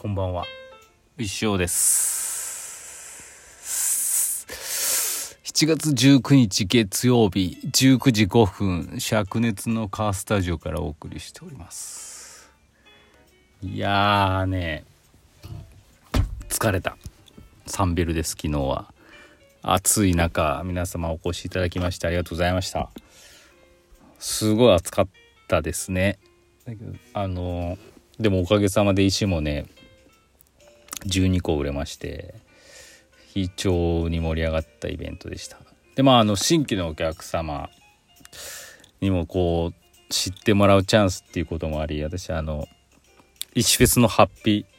こんばんは。一生です。7月19日月曜日19時5分灼熱のカースタジオからお送りしております。いやーね疲れた。サンベルです昨日は。暑い中皆様お越しいただきましてありがとうございました。すごい暑かったですね。あのでもおかげさまで石もね12個売れまして非常に盛り上がったイベントでした。でまああの新規のお客様にもこう知ってもらうチャンスっていうこともあり私あの石フェスのハッピー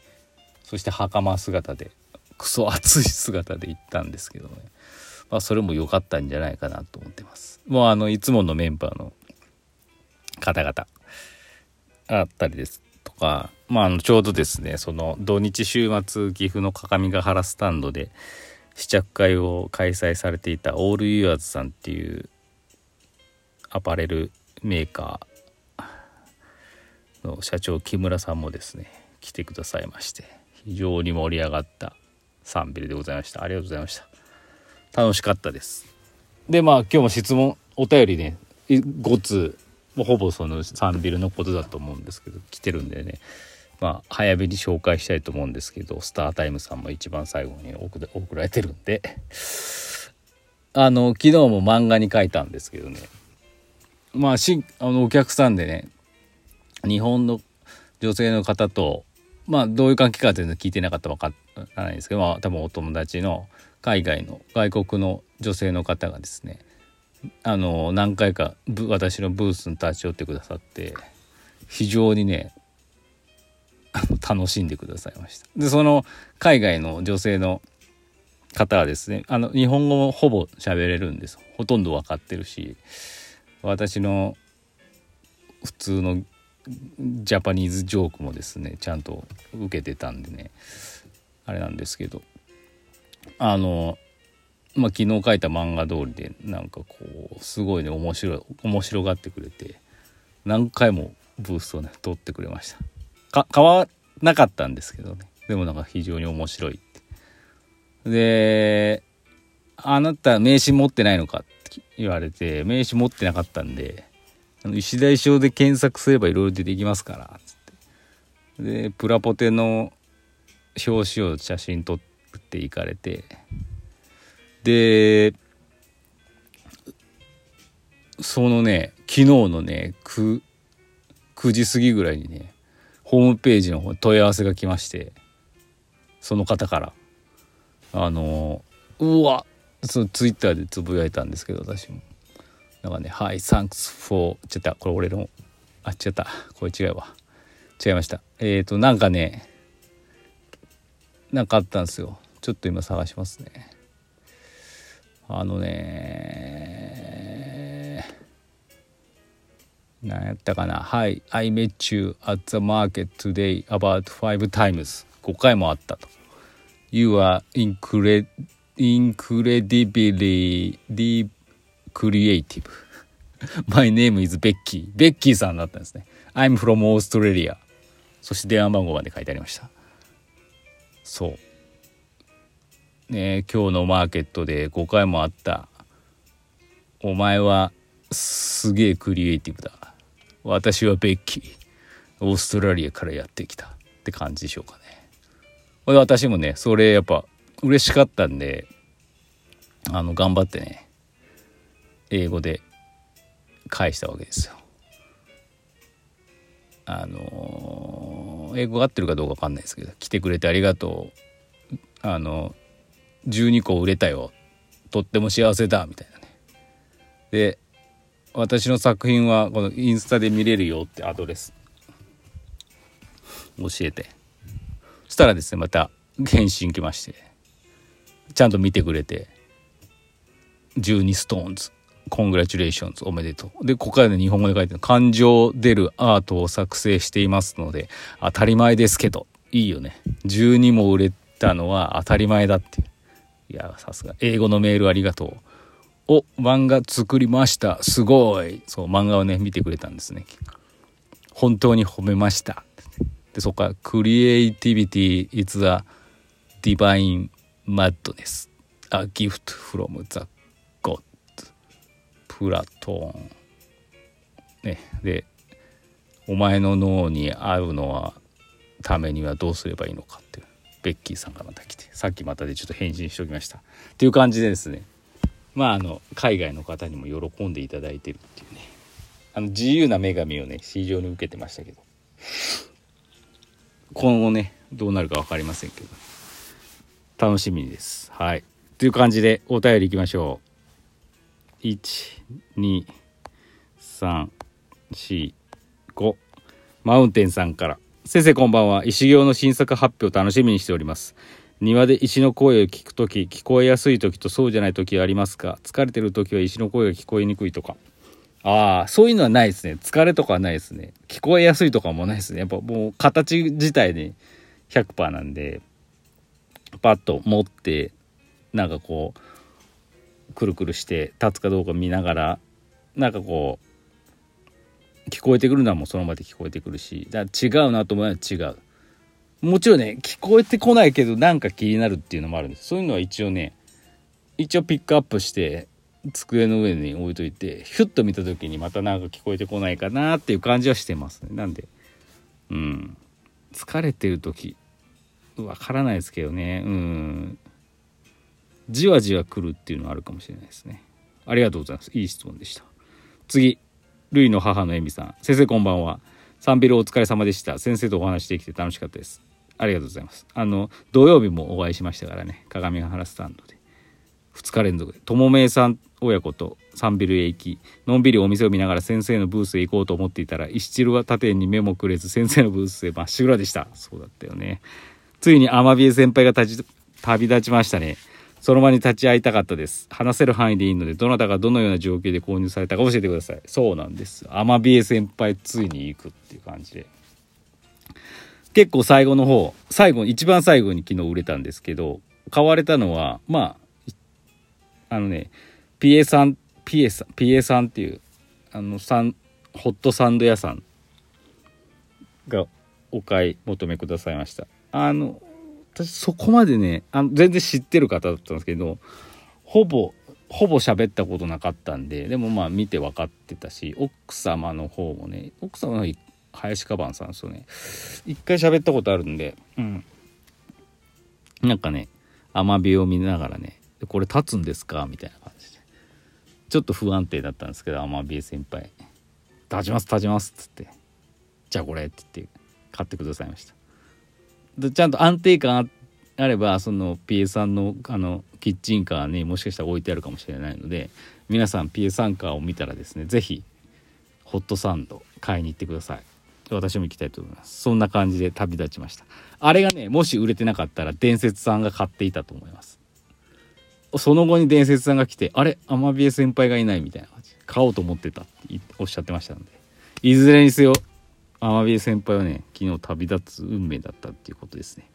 そして袴姿でクソ暑い姿で行ったんですけどね。まあそれも良かったんじゃないかなと思ってます。もうあのいつものメンバーの方々あったりです。か、まあ、あのちょうどですねその土日週末岐阜の各務原スタンドで試着会を開催されていたオールユアーズさんっていうアパレルメーカーの社長木村さんもですね来てくださいまして非常に盛り上がったサンビルでございました。ありがとうございました。楽しかったです。でまあ今日も質問お便りね5通もうほぼそのサンビルのことだと思うんですけど来てるんでね。まあ早めに紹介したいと思うんですけどスタータイムさんも一番最後に送られてるんで。あの昨日も漫画に書いたんですけどね。まあしあのお客さんでね日本の女性の方とまあどういう関係かっていうの聞いてなかったら分からないんですけど、まあ、多分お友達の海外の外国の女性の方がですねあの何回か私のブースに立ち寄ってくださって非常にね楽しんでくださいました。でその海外の女性の方はですねあの日本語もほぼ喋れるんです。ほとんど分かってるし私の普通のジャパニーズジョークもですねちゃんと受けてたんでねあれなんですけどあのまあ、昨日書いた漫画通りでなんかこうすごいね面白い面白がってくれて何回もブーストね取ってくれました。か買わなかったんですけどね。でもなんか非常に面白いって。で「あなた名刺持ってないのか?」って言われて名刺持ってなかったんで石田賞で検索すればいろいろ出てきますからつって。でプラポテの表紙を写真撮っていかれてでそのね昨日のね 9, 9時過ぎぐらいにねホームページの問い合わせが来ましてその方から。あのうわそのツイッターでつぶやいたんですけど私も。なんかね「はい thanks for」ちゃったこれ俺のあ違ったこれ違うわ。違いました。えっ、ー、となんかねなんかあったんですよ。ちょっと今探しますね。あのね何やったかな「はい、I met you at the market today about five times」5回もあったと「You are incre incredibly creative」My name is Becky ベッキーさんだったんですね I'm from Australia そして電話番号まで書いてありましたそうね、今日のマーケットで5回もあった。お前はすげえクリエイティブだ。私はベッキー。オーストラリアからやってきた。って感じでしょうかね。私もねそれやっぱ嬉しかったんであの頑張ってね英語で返したわけですよ。あの英語が合ってるかどうか分かんないですけど来てくれてありがとう。あの12個売れたよ。とっても幸せだみたいなね。で私の作品はこのインスタで見れるよってアドレス。教えて。そしたらですねまた返信来まして。ちゃんと見てくれて。12 stones。Congratulations おめでとう。で、ここからね、日本語で書いてる感情出るアートを作成していますので、当たり前ですけど、いいよね。12も売れたのは当たり前だっていう。いや、さすが。英語のメールありがとう。お、漫画作りました。すごい。そう、漫画をね、見てくれたんですね。本当に褒めました。でそこから「Creativity is a divine madness a gift from the God」プラトーンねでお前の脳に合うのはためにはどうすればいいのかっていうベッキーさんがまた来てさっきまたでちょっと返信しておきました。っていう感じでですね。まああの海外の方にも喜んでいただいてるっていうね。あの自由な女神をね非常に受けてましたけど。今後ねどうなるか分かりませんけど。楽しみです。はい。という感じでお便りいきましょう。12345マウンテンさんから。先生こんばんは。石行の新作発表楽しみにしております。庭で石の声を聞くとき聞こえやすい時とそうじゃない時はありますか？疲れてる時は石の声が聞こえにくいとか。ああそういうのはないですね。疲れとかはないですね。聞こえやすいとかもないですね。やっぱもう形自体で100%なんでパッと持ってなんかこうくるくるして立つかどうか見ながらなんかこう聞こえてくるのはもうその場で聞こえてくるし。だから違うなと思うのは違う。もちろんね聞こえてこないけどなんか気になるっていうのもあるんです。そういうのは一応ね一応ピックアップして机の上に置いといてヒュッと見た時にまたなんか聞こえてこないかなっていう感じはしてますね。なんでうん。疲れてる時わからないですけどね。うん。じわじわ来るっていうのはあるかもしれないですね。ありがとうございます。いい質問でした。次。ルイの母のエミさん。先生こんばんは。サンビルお疲れ様でした。先生とお話しできて楽しかったです。ありがとうございます。あの土曜日もお会いしましたからね。鏡ヶ原スタンドで。2日連続で。ともめいさん親子とサンビルへ行きのんびりお店を見ながら先生のブースへ行こうと思っていたら石チルは他店に目もくれず先生のブースへまっしぐらでした。そうだったよね。ついにアマビエ先輩が立ち旅立ちましたね。その場に立ち会いたかったです。話せる範囲でいいのでどなたがどのような状況で購入されたか教えてください。そうなんです。アマビエ先輩ついに行くっていう感じで。結構最後の方最後一番最後に昨日売れたんですけど買われたのはまああのねピエさんピエさんピエさんっていうあのサンホットサンド屋さんがお買い求めくださいました。あの私そこまでねあの全然知ってる方だったんですけどほぼほぼ喋ったことなかったんででもまあ見て分かってたし奥様の方もね奥様の林カバンさんですよね。一回喋ったことあるんでうん。なんかねアマビを見ながらね「これ立つんですか?」みたいな感じで。ちょっと不安定だったんですけどアマビエ先輩「立ちます立ちます」っつって「じゃあこれ」って言って買ってくださいました。ちゃんと安定感あればその PA さんのあのキッチンカーにもしかしたら置いてあるかもしれないので皆さん PA さんカーを見たらですね是非ホットサンド買いに行ってください。私も行きたいと思います。そんな感じで旅立ちました。あれがねもし売れてなかったら伝説さんが買っていたと思います。その後に伝説さんが来てあれアマビエ先輩がいないみたいな感じ。買おうと思ってたっておっしゃってましたので。いずれにせよアマビエ先輩はね昨日旅立つ運命だったっていうことですね。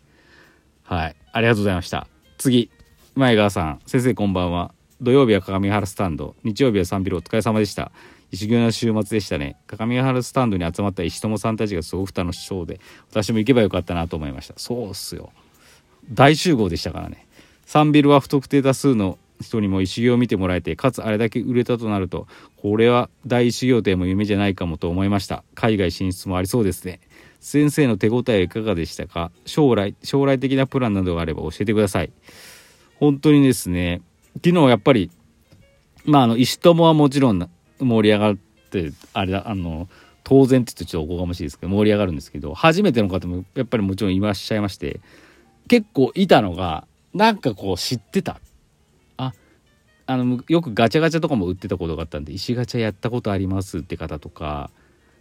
はい。ありがとうございました。次。前川さん。先生こんばんは。土曜日は鏡原スタンド。日曜日はサンビルお疲れ様でした。石行な週末でしたね。鏡原スタンドに集まった石友さんたちがすごく楽しそうで私も行けばよかったなと思いました。そうっすよ。大集合でしたからね。サンビルは不特定多数の人にも石行を見てもらえてかつあれだけ売れたとなるとこれは大修行店も夢じゃないかもと思いました。海外進出もありそうですね。先生の手応えはいかがでしたか？将来将来的なプランなどがあれば教えてください。本当にですね昨日やっぱりまああの石友はもちろん盛り上がってあれだあの当然って言ってちょっとおこがましいですけど盛り上がるんですけど初めての方もやっぱりもちろんいらっしゃいまして結構いたのがなんかこう知ってた。あのよくガチャガチャとかも売ってたことがあったんで石ガチャやったことありますって方とか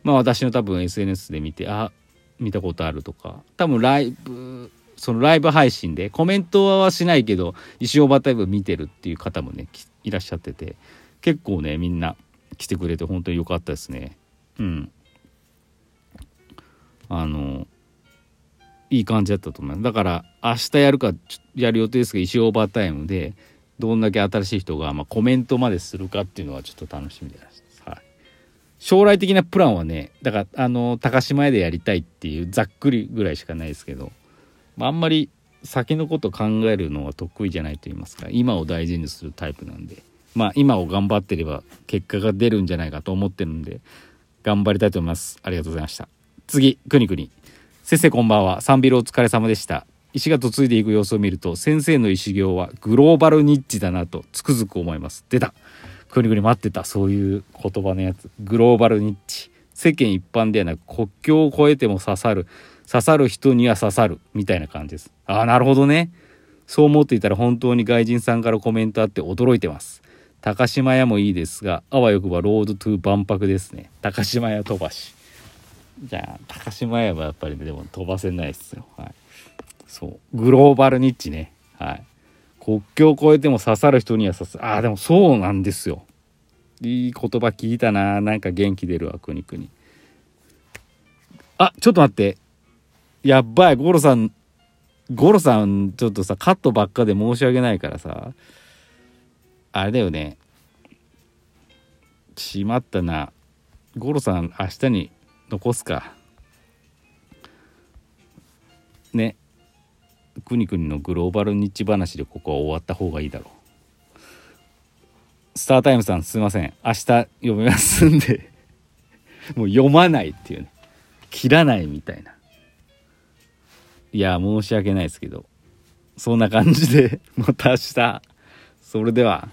まあ私の多分 SNS で見てあ見たことあるとか多分ライブそのライブ配信でコメントはしないけど石尾バータイブ見てるっていう方もねいらっしゃってて結構ねみんな来てくれて本当に良かったですね。うん。あのいい感じだったと思います。だから明日やるかやる予定ですけど石オーバータイムでどんだけ新しい人が、まあ、コメントまでするかっていうのはちょっと楽しみです。はい、将来的なプランはねだからあの高島屋でやりたいっていうざっくりぐらいしかないですけど、まあ、あんまり先のこと考えるのは得意じゃないと言いますか今を大事にするタイプなんでまあ今を頑張ってれば結果が出るんじゃないかと思ってるんで頑張りたいと思います。ありがとうございました。次くにくに。先生こんばんは。サンビルお疲れ様でした。石が嫁いでいく様子を見ると先生の石行はグローバルニッチだなとつくづく思います。出た。くにくに待ってた。そういう言葉のやつ。グローバルニッチ。世間一般ではなく国境を越えても刺さる。刺さる人には刺さる。みたいな感じです。ああなるほどね。そう思っていたら本当に外人さんからコメントあって驚いてます。高島屋もいいですがあわよくばロードトゥ万博ですね。高島屋飛ばし。じゃあ高島屋はやっぱりねでも飛ばせないですよ。はい。そう。グローバルニッチね。はい。国境を越えても刺さる人には刺す。ああでもそうなんですよ。いい言葉聞いたな。なんか元気出るわくにくに。あちょっと待って。やばい。ゴロさん。ゴロさんちょっとさカットばっかで申し訳ないからさ。あれだよね。しまったな。ゴロさん明日に残すか。ね。くにくにのグローバルニッチ話でここは終わった方がいいだろう。スタータイムさんすいません。明日読みますんで。もう読まないっていうね。切らないみたいな。いや申し訳ないですけど。そんな感じでまた明日。それでは。